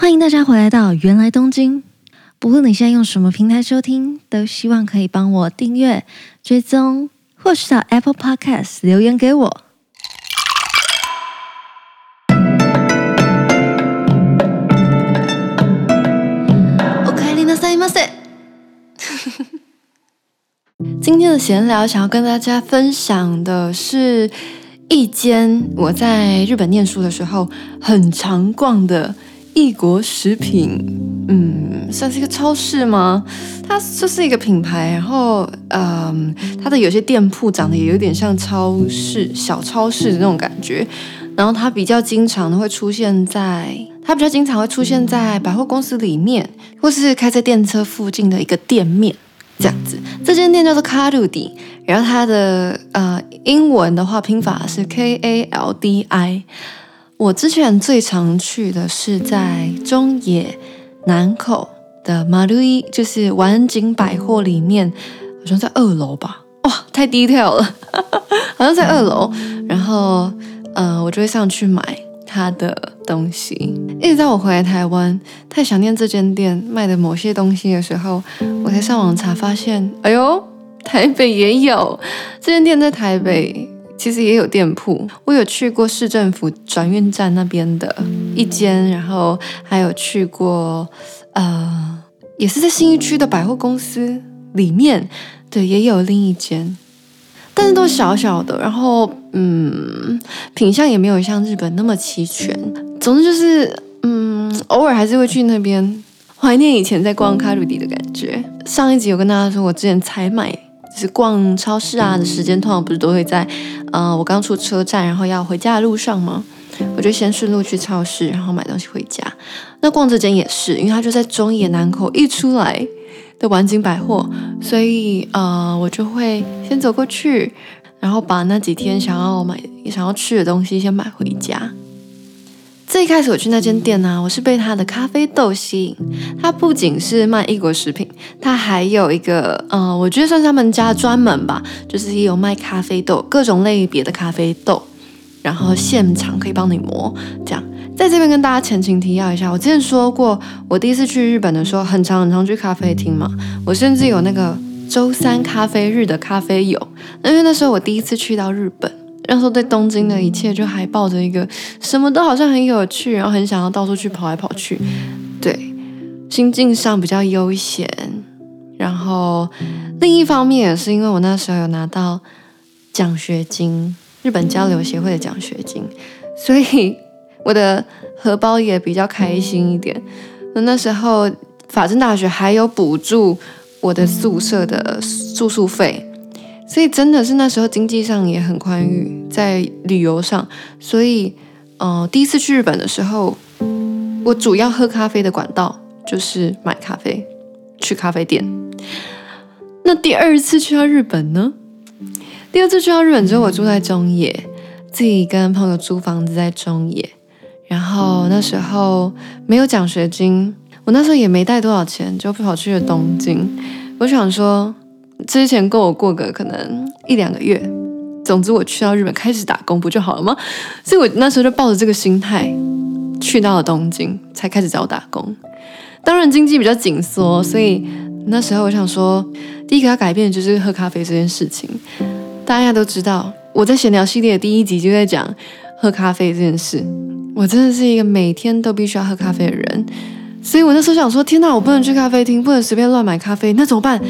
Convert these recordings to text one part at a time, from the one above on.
欢迎大家回来到芫来东京。不论你现在用什么平台收听，都希望可以帮我订阅、追踪，或是到 Apple Podcast 留言给我。おかえりなさいませ。今天的闲聊，想要跟大家分享的是一间我在日本念书的时候很常逛的。 异国食品，嗯，算是一个超市吗？它就是一个品牌，然后，嗯，它的有些店铺长得也有点像超市、小超市的那种感觉。然后它比较经常的会出现在，它比较经常会出现在百货公司里面，或是开在电车附近的一个店面，这样子。这间店叫做卡路迪，然后它的呃英文的话拼法是 K A L D I。我之前最常去的是在中野南口的マルイ，就是丸井百货里面，好像在二楼吧？哇，太 detail 了，好像在二楼。然后，呃，我就会上去买他的东西。一直到我回来台湾，太想念这间店卖的某些东西的时候，我才上网查发现，哎呦，台北也有这间店，在台北。 其实也有店铺，我有去过市政府转运站那边的一间，然后还有去过，呃，也是在新一区的百货公司里面，对，也有另一间，但是都小小的，然后嗯，品相也没有像日本那么齐全。总之就是，嗯，偶尔还是会去那边，怀念以前在逛卡路里的感觉。上一集有跟大家说，我之前才买。是逛超市啊的时间，通常不是都会在，呃，我刚出车站，然后要回家的路上吗？我就先顺路去超市，然后买东西回家。那逛这间也是，因为它就在中野南口一出来的丸井百货，所以呃，我就会先走过去，然后把那几天想要买、想要吃的东西先买回家。最开始我去那间店呢、啊，我是被它的咖啡豆吸引。它不仅是卖异国食品，它还有一个，呃，我觉得算是他们家专门吧，就是也有卖咖啡豆，各种类别的咖啡豆，然后现场可以帮你磨。这样，在这边跟大家前情提要一下，我之前说过，我第一次去日本的时候，很常很常去咖啡厅嘛，我甚至有那个周三咖啡日的咖啡友，因为那时候我第一次去到日本。那时候对东京的一切就还抱着一个什么都好像很有趣，然后很想要到处去跑来跑去，对，心境上比较悠闲。然后另一方面也是因为我那时候有拿到奖学金，日本交流协会的奖学金，所以我的荷包也比较开心一点。那那时候法政大学还有补助我的宿舍的住宿费。所以真的是那时候经济上也很宽裕，在旅游上，所以，呃，第一次去日本的时候，我主要喝咖啡的管道就是买咖啡，去咖啡店。那第二次去到日本呢？第二次去到日本之后，我住在中野，自己跟朋友租房子在中野，然后那时候没有奖学金，我那时候也没带多少钱，就跑去了东京。我想说。之前够我过个可能一两个月，总之我去到日本开始打工不就好了吗？所以我那时候就抱着这个心态去到了东京，才开始找打工。当然经济比较紧缩，所以那时候我想说，第一个要改变的就是喝咖啡这件事情。大家都知道，我在闲聊系列的第一集就在讲喝咖啡这件事。我真的是一个每天都必须要喝咖啡的人。所以我那时候想说，天哪，我不能去咖啡厅，不能随便乱买咖啡，那怎么办？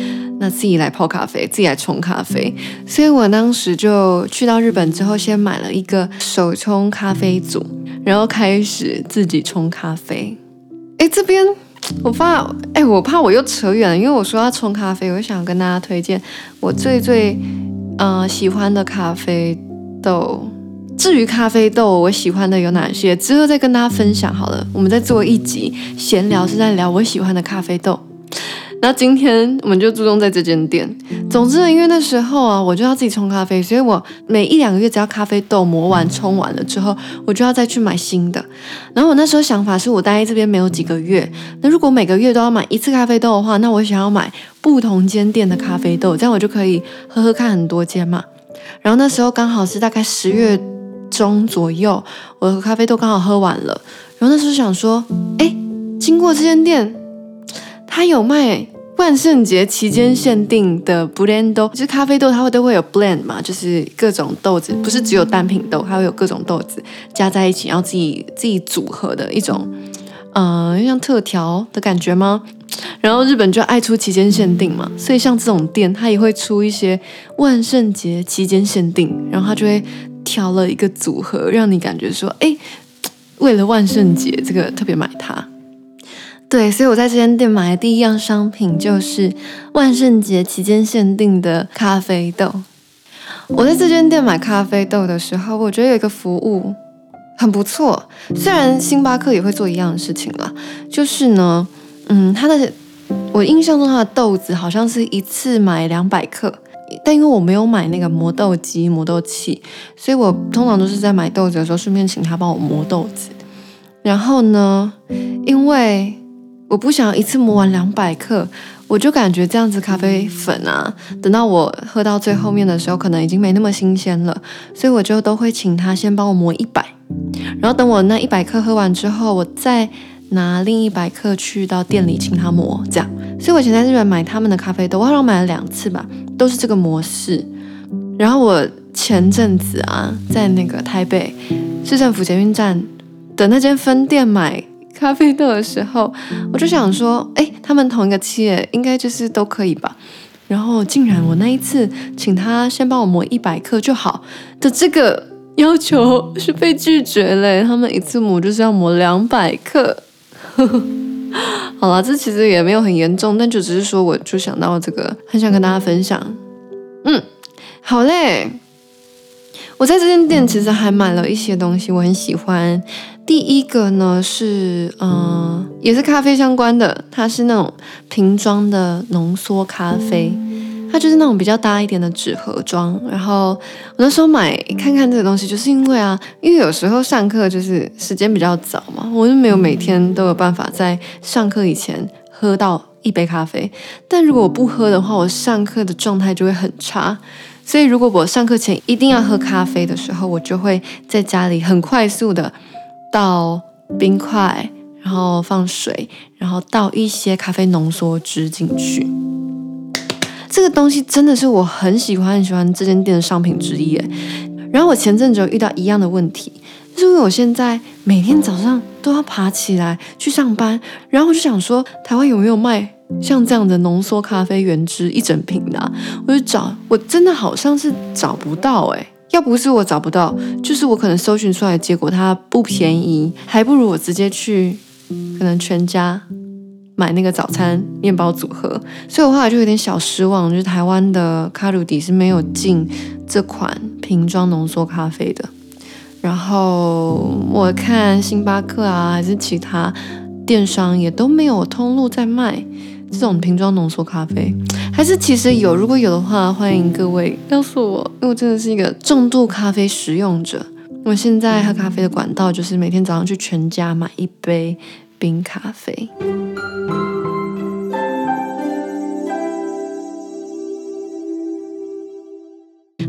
那自己来泡咖啡，自己来冲咖啡。所以我当时就去到日本之后，先买了一个手冲咖啡组，然后开始自己冲咖啡。哎，这边我怕，哎，我怕我又扯远了，因为我说要冲咖啡，我想跟大家推荐我最最呃喜欢的咖啡豆。至于咖啡豆，我喜欢的有哪些？之后再跟大家分享好了。我们再做一集闲聊，是在聊我喜欢的咖啡豆。那今天我们就注重在这间店。总之，因为那时候啊，我就要自己冲咖啡，所以我每一两个月只要咖啡豆磨完、冲完了之后，我就要再去买新的。然后我那时候想法是我待在这边没有几个月，那如果每个月都要买一次咖啡豆的话，那我想要买不同间店的咖啡豆，这样我就可以喝喝看很多间嘛。然后那时候刚好是大概十月。中左右，我的咖啡豆刚好喝完了，然后那时候想说，哎，经过这间店，它有卖万圣节期间限定的 blend 豆，就是咖啡豆，它会都会有 blend 嘛，就是各种豆子，不是只有单品豆，还会有各种豆子加在一起，然后自己自己组合的一种，呃，像特调的感觉吗？然后日本就爱出期间限定嘛，所以像这种店，它也会出一些万圣节期间限定，然后它就会挑了一个组合，让你感觉说，哎，为了万圣节这个特别买它。对，所以我在这间店买的第一样商品就是万圣节期间限定的咖啡豆。我在这间店买咖啡豆的时候，我觉得有一个服务很不错，虽然星巴克也会做一样的事情啦，就是呢。嗯，它的我印象中它的豆子好像是一次买两百克，但因为我没有买那个磨豆机、磨豆器，所以我通常都是在买豆子的时候顺便请他帮我磨豆子。然后呢，因为我不想一次磨完两百克，我就感觉这样子咖啡粉啊，等到我喝到最后面的时候，可能已经没那么新鲜了，所以我就都会请他先帮我磨一百，然后等我那一百克喝完之后，我再。拿另一百克去到店里请他磨，这样。所以我以前在日本买他们的咖啡豆，我好像买了两次吧，都是这个模式。然后我前阵子啊，在那个台北市政府捷运站的那间分店买咖啡豆的时候，我就想说，哎，他们同一个企业，应该就是都可以吧。然后竟然我那一次请他先帮我磨一百克就好的这个要求是被拒绝了，他们一次磨就是要磨两百克。呵呵 好了，这其实也没有很严重，但就只是说，我就想到这个，很想跟大家分享。嗯，好嘞。我在这间店其实还买了一些东西，我很喜欢。第一个呢是，嗯、也是咖啡相关的，它是那种瓶装的浓缩咖啡。它就是那种比较大一点的纸盒装，然后我那时候买看看这个东西，就是因为啊，因为有时候上课就是时间比较早嘛，我就没有每天都有办法在上课以前喝到一杯咖啡。但如果我不喝的话，我上课的状态就会很差。所以如果我上课前一定要喝咖啡的时候，我就会在家里很快速的倒冰块，然后放水，然后倒一些咖啡浓缩汁进去。这个东西真的是我很喜欢很喜欢这间店的商品之一诶。然后我前阵子有遇到一样的问题，就是因为我现在每天早上都要爬起来去上班，然后我就想说，台湾有没有卖像这样的浓缩咖啡原汁一整瓶的？我就找，我真的好像是找不到诶。要不是我找不到，就是我可能搜寻出来的结果它不便宜，还不如我直接去可能全家。买那个早餐面包组合，所以我后来就有点小失望，就是台湾的卡路迪是没有进这款瓶装浓缩咖啡的。然后我看星巴克啊，还是其他电商也都没有通路在卖这种瓶装浓缩咖啡，还是其实有，如果有的话，欢迎各位告诉我，因为我真的是一个重度咖啡使用者。我现在喝咖啡的管道就是每天早上去全家买一杯冰咖啡。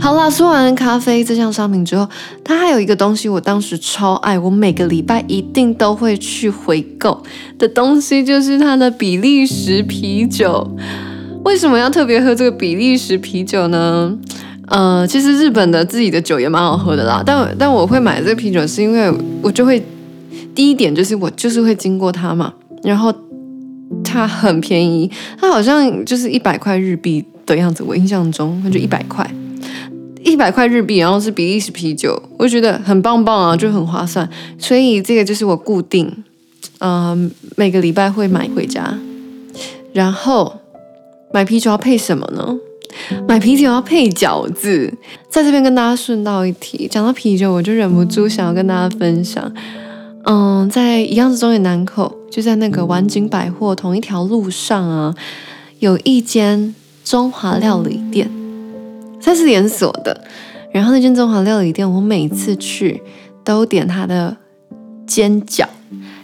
好啦，说完咖啡这项商品之后，它还有一个东西，我当时超爱，我每个礼拜一定都会去回购的东西，就是它的比利时啤酒。为什么要特别喝这个比利时啤酒呢？呃，其实日本的自己的酒也蛮好喝的啦，但但我会买这个啤酒，是因为我就会第一点就是我就是会经过它嘛，然后它很便宜，它好像就是一百块日币的样子，我印象中它就一百块。一百块日币，然后是比利时啤酒，我觉得很棒棒啊，就很划算。所以这个就是我固定，嗯、呃，每个礼拜会买回家。然后买啤酒要配什么呢？买啤酒要配饺子。在这边跟大家顺道一提，讲到啤酒，我就忍不住想要跟大家分享。嗯，在一样是中野南口，就在那个晚景百货同一条路上啊，有一间中华料理店。它是连锁的，然后那间中华料理店，我每次去都点它的煎饺，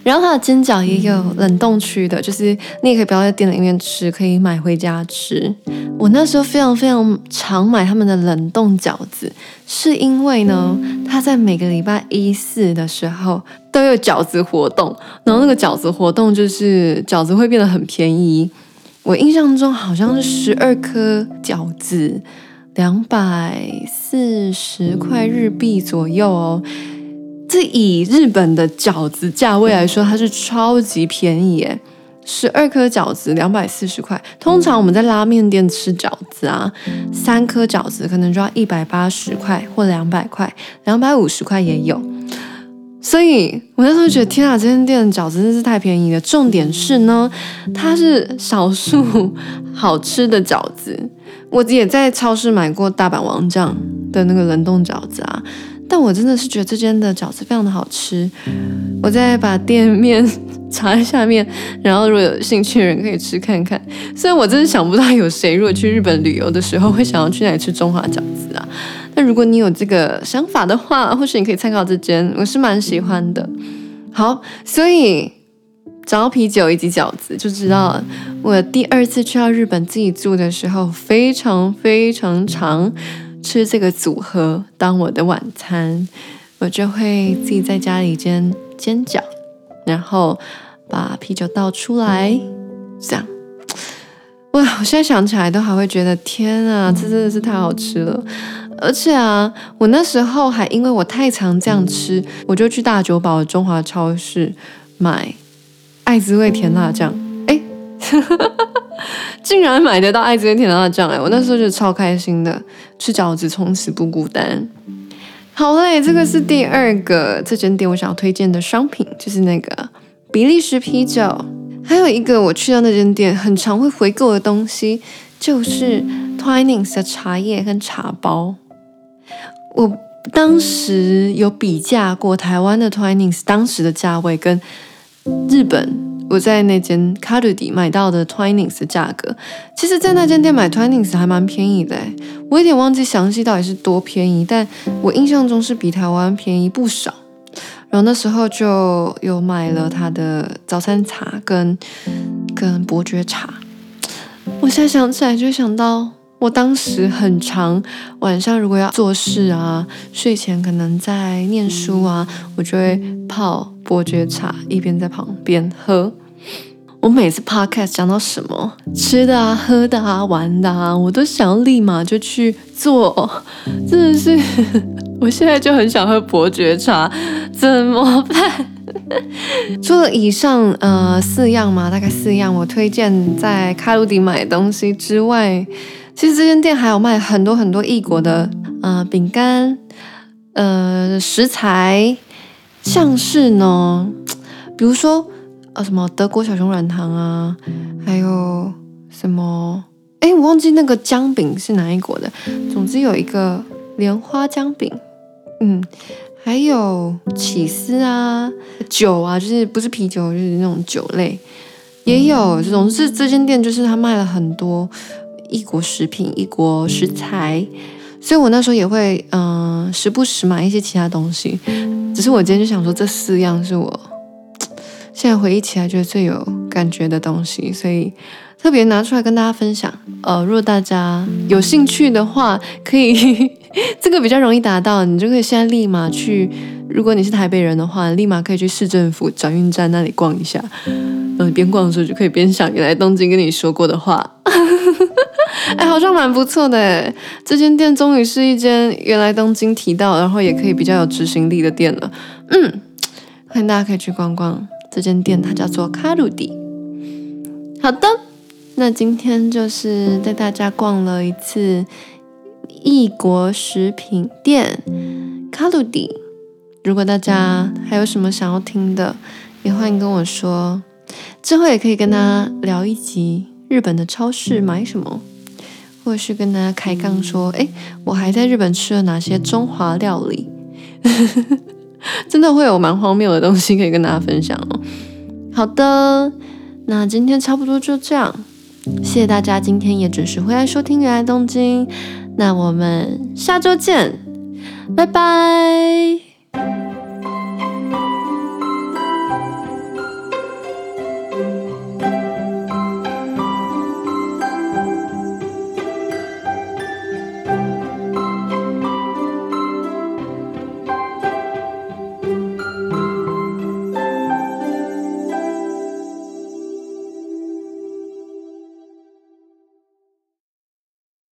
然后它的煎饺也有冷冻区的，就是你也可以不要在店里面吃，可以买回家吃。我那时候非常非常常买他们的冷冻饺子，是因为呢，他在每个礼拜一四的时候都有饺子活动，然后那个饺子活动就是饺子会变得很便宜。我印象中好像是十二颗饺子两百四十块日币左右哦。这以日本的饺子价位来说，它是超级便宜耶！十二颗饺子两百四十块。通常我们在拉面店吃饺子啊，三颗饺子可能就要一百八十块或两百块，两百五十块也有。所以我那时候觉得，天啊，这间店的饺子真是太便宜了。重点是呢，它是少数好吃的饺子。我也在超市买过大阪王将的那个冷冻饺子啊。但我真的是觉得这间的饺子非常的好吃，我再把店面查在下面，然后如果有兴趣的人可以吃看看。虽然我真的想不到有谁如果去日本旅游的时候会想要去那里吃中华饺子啊，但如果你有这个想法的话，或许你可以参考这间，我是蛮喜欢的。好，所以找到啤酒以及饺子，就知道我第二次去到日本自己住的时候，非常非常常。吃这个组合当我的晚餐，我就会自己在家里煎煎饺，然后把啤酒倒出来，这样。哇，我现在想起来都还会觉得天啊，这真的是太好吃了。而且啊，我那时候还因为我太常这样吃，我就去大久保中华超市买爱滋味甜辣酱。哎。竟然买得到爱滋味甜辣酱哎！我那时候就超开心的，吃饺子从此不孤单。好嘞，这个是第二个这间店我想要推荐的商品，就是那个比利时啤酒。还有一个我去到那间店很常会回购的东西，就是 Twinings 的茶叶跟茶包。我当时有比价过台湾的 Twinings 当时的价位跟日本。我在那间卡路迪买到的 Twinings 的价格，其实，在那间店买 Twinings 还蛮便宜的。我有点忘记详细到底是多便宜，但我印象中是比台湾便宜不少。然后那时候就有买了他的早餐茶跟跟伯爵茶。我现在想起来就想到，我当时很长晚上如果要做事啊，睡前可能在念书啊，我就会泡伯爵茶，一边在旁边喝。我每次 podcast 讲到什么吃的啊、喝的啊、玩的啊，我都想要立马就去做，真的是，我现在就很想喝伯爵茶，怎么办？除了以上呃四样嘛，大概四样我推荐在卡路迪买东西之外。其实这间店还有卖很多很多异国的呃饼干，呃食材，像是呢，比如说呃什么德国小熊软糖啊，还有什么哎我忘记那个姜饼是哪一国的，总之有一个莲花姜饼，嗯，还有起司啊酒啊，就是不是啤酒就是那种酒类，也有这种是这间店就是他卖了很多。异国食品、异国食材，所以我那时候也会嗯、时不时买一些其他东西。只是我今天就想说，这四样是我现在回忆起来觉得最有感觉的东西，所以特别拿出来跟大家分享。呃，如果大家有兴趣的话，可以 这个比较容易达到，你就可以现在立马去。如果你是台北人的话，立马可以去市政府转运站那里逛一下。嗯、呃，边逛的时候就可以边想原来东京跟你说过的话。哎，好像蛮不错的。这间店终于是一间原来东京提到，然后也可以比较有执行力的店了。嗯，欢迎大家可以去逛逛这间店，它叫做卡路迪。好的，那今天就是带大家逛了一次异国食品店卡路迪。如果大家还有什么想要听的，也欢迎跟我说。之后也可以跟大家聊一集日本的超市买什么，或者是跟大家开杠说，哎，我还在日本吃了哪些中华料理，真的会有蛮荒谬的东西可以跟大家分享哦。好的，那今天差不多就这样，谢谢大家今天也准时回来收听《原来东京》，那我们下周见，拜拜。